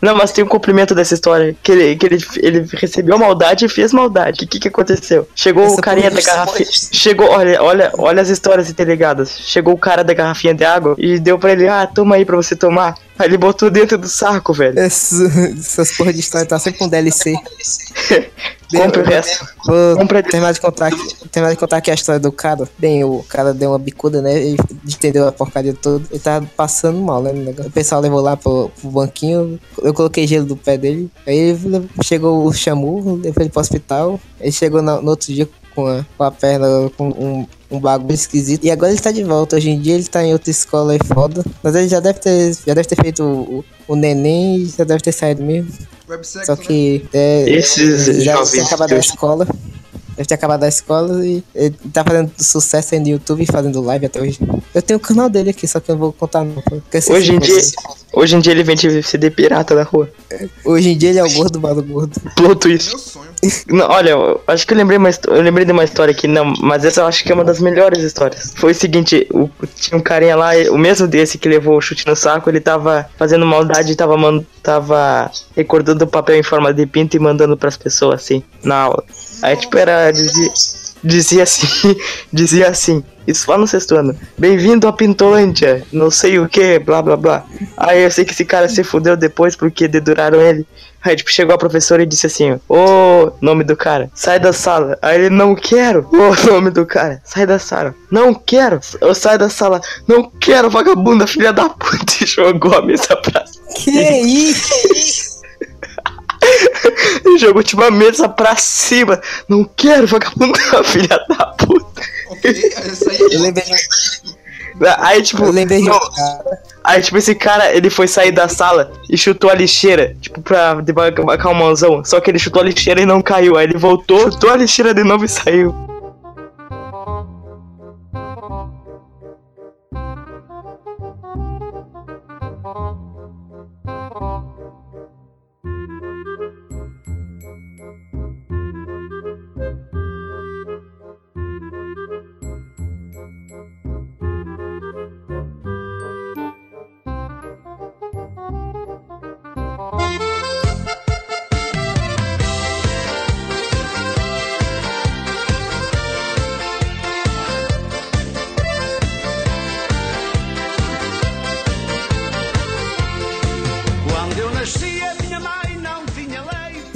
não, mas tem um complemento dessa história. Que ele, que ele, ele recebeu maldade e fez maldade. O que, que aconteceu? Chegou Essa o carinha da garrafinha. Chegou, olha, olha, olha as histórias interligadas. Chegou o cara da garrafinha de água e deu pra ele, ah, toma aí pra você tomar. Aí ele botou dentro do saco, velho. Essa- essas porra de história tá sempre com DLC. Compre o resto. Vou Compra- terminar de contar aqui, terminar de contar aqui a história do cara. Bem, o cara deu uma bicuda, né? E entendeu a porcaria toda. Ele tava passando mal, né? no. O pessoal levou lá pro, pro banquinho. Eu coloquei gelo do pé dele. Aí ele chegou o Xamu, levou ele pro hospital. Ele chegou na- no outro dia com a, com a perna com um, um bagulho esquisito. E agora ele tá de volta. Hoje em dia ele tá em outra escola aí foda. Mas ele já deve ter, já deve ter feito o, o, neném e já deve ter saído mesmo. Websexo, Só né? que é, Esses já tinha acabado a escola. Deve ter acabado a escola e ele tá fazendo sucesso aí no YouTube e fazendo live até hoje. Eu tenho o canal dele aqui, só que eu não vou contar não. Hoje em você- dia, hoje em dia ele vende CD pirata na rua. Hoje em dia ele é o gordo do gordo. Plot twist. Meu sonho. Não, olha, eu acho que eu lembrei, uma, eu lembrei de uma história aqui, não, mas essa eu acho que é uma das melhores histórias. Foi o seguinte, o- tinha um carinha lá, o mesmo desse que levou o chute no saco, ele tava fazendo maldade tava, man- tava recordando o papel em forma de pinto e mandando pras pessoas assim, na aula. Aí tipo era, dizia, dizia assim, dizia assim, isso lá no sexto ano, bem-vindo a Pintolândia, não sei o que, blá blá blá. Aí eu sei que esse cara se fudeu depois porque deduraram ele. Aí, tipo, chegou a professora e disse assim, ô, nome do cara, sai da sala. Aí ele, não quero. Ô, nome do cara, sai da sala. Não quero. Eu saio da sala. Não quero, vagabunda, filha da puta. E jogou a mesa pra Que isso? e jogou, tipo, a mesa pra cima. Não quero, vagabunda, filha da puta. Ok, essa aí Eu lembrei de um, Aí, tipo, eu lembrei não. Aí, tipo, esse cara, ele foi sair da sala e chutou a lixeira, tipo, pra debacar o mãozão. Só que ele chutou a lixeira e não caiu. Aí ele voltou, chutou a lixeira de novo e saiu.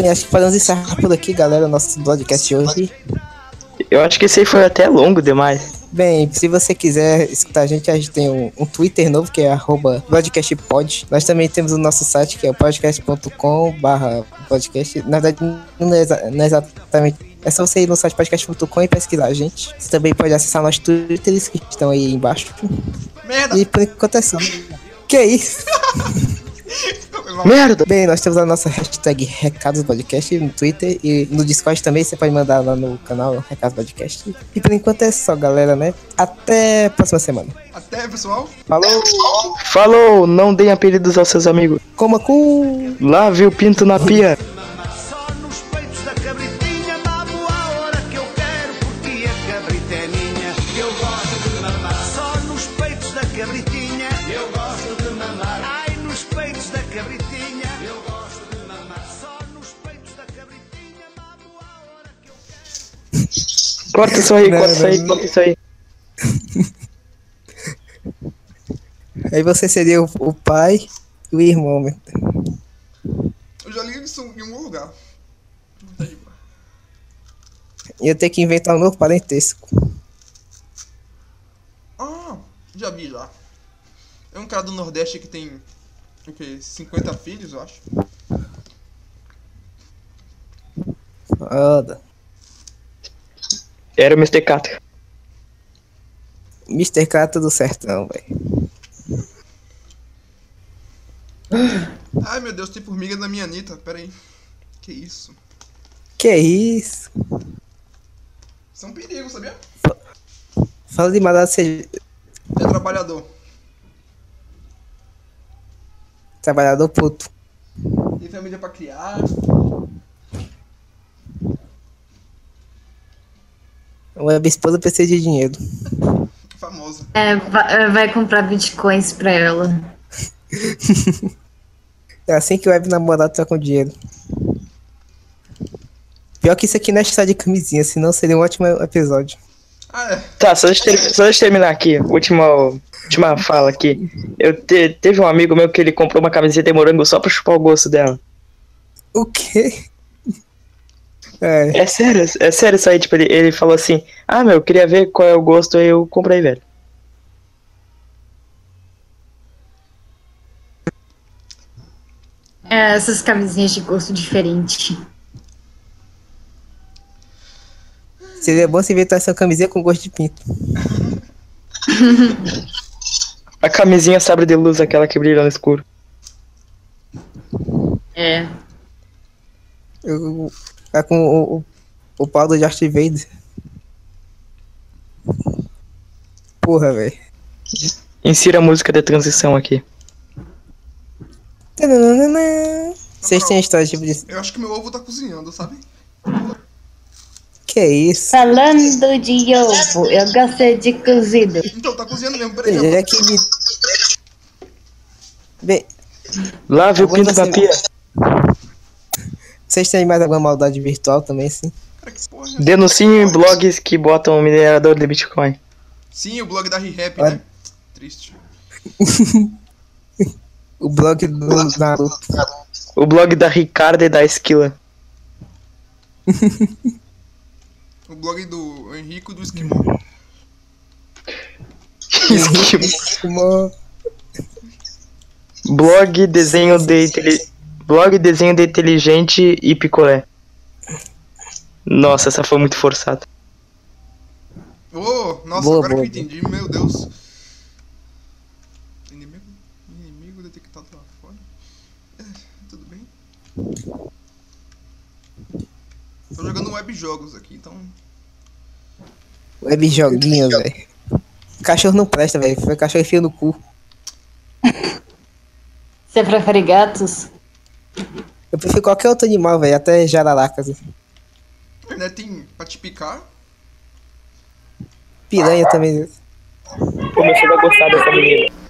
Acho que podemos encerrar por aqui, galera, nosso podcast hoje. Eu acho que esse aí foi até longo demais. Bem, se você quiser escutar a gente, a gente tem um, um Twitter novo que é arroba podcastpod. Nós também temos o nosso site que é o podcast.com barra podcast. Na verdade, não é, exa- não é exatamente. É só você ir no site podcast.com e pesquisar a gente. Você também pode acessar nossos Twitters que estão aí embaixo. Merda! E por enquanto é só. Que isso? Merda! Bem, nós temos a nossa hashtag Recados Podcast no Twitter e no Discord também você pode mandar lá no canal Recados Podcast. E por enquanto é só, galera, né? Até a próxima semana. Até, pessoal. Falou! Falou, não deem apelidos aos seus amigos. Coma cu! Lave o pinto na pia. Corta isso aí, Não, corta isso aí, não. corta isso aí. Aí você seria o, o pai e o irmão, né? Eu já li isso em algum lugar. Tá eu tenho que inventar um novo parentesco. Ah, já vi já. É um cara do Nordeste que tem. O quê? 50 filhos, eu acho. Foda. Era o Mr. Catra. Mr. Cata do Sertão, velho. Ai meu Deus, tem formiga na minha Anitta. Pera aí. Que isso? Que isso? Isso é um perigo, sabia? Fala de mandar ser É trabalhador. trabalhador puto. Tem família pra criar. Web esposa precisa de dinheiro. Famosa. É, vai, vai comprar bitcoins pra ela. É assim que o web namorado tá com dinheiro. Pior que isso aqui não é chá de camisinha, senão seria um ótimo episódio. Ah, é. Tá, só deixa, eu só deixa eu terminar aqui. Última, última fala aqui. Eu te- teve um amigo meu que ele comprou uma camiseta de morango só pra chupar o gosto dela. O quê? É, É sério, é sério isso aí. Tipo, ele, ele falou assim: Ah, meu, eu queria ver qual é o gosto, aí eu comprei, velho. É, essas camisinhas de gosto diferente. seria bom se inventar essa camisinha com gosto de pinto. A camisinha sabre de luz, aquela que brilha no escuro. É. Eu, tá com o, o, o pau do Darth Vader. Porra, velho. Insira a música de transição aqui. Vocês têm história tipo de. Eu acho que meu ovo tá cozinhando, sabe? Que isso? Falando de ovo, eu gosto de cozido. Então, tá cozinhando mesmo. Peraí, já É que me. Bem, Lave o pinto você- pia. Vocês têm mais alguma maldade virtual também, sim? Cara, que porra é? Denunciem em blogs que botam minerador de Bitcoin. Sim, o blog da ReHap, né? Triste. O blog do Naruto. O blog da Ricarda e da Esquila. O blog do Henrico do Esquimó. Como- blog desenho de inteli- blog desenho de inteligente e picolé. Nossa, essa foi muito forçada. Ô, nossa, Boa, agora boa, que eu entendi, meu Deus. Inimigo, inimigo detectado lá fora. É, tudo bem? Tô jogando web jogos aqui, então. Web joguinho, velho. Cachorro não presta, velho. Foi cachorro enfia no cu. Você prefere gatos? Eu prefiro qualquer outro animal, velho. Até jararacas. Né, tem pra te picar. Piranha também. Começou a gostar dessa menina.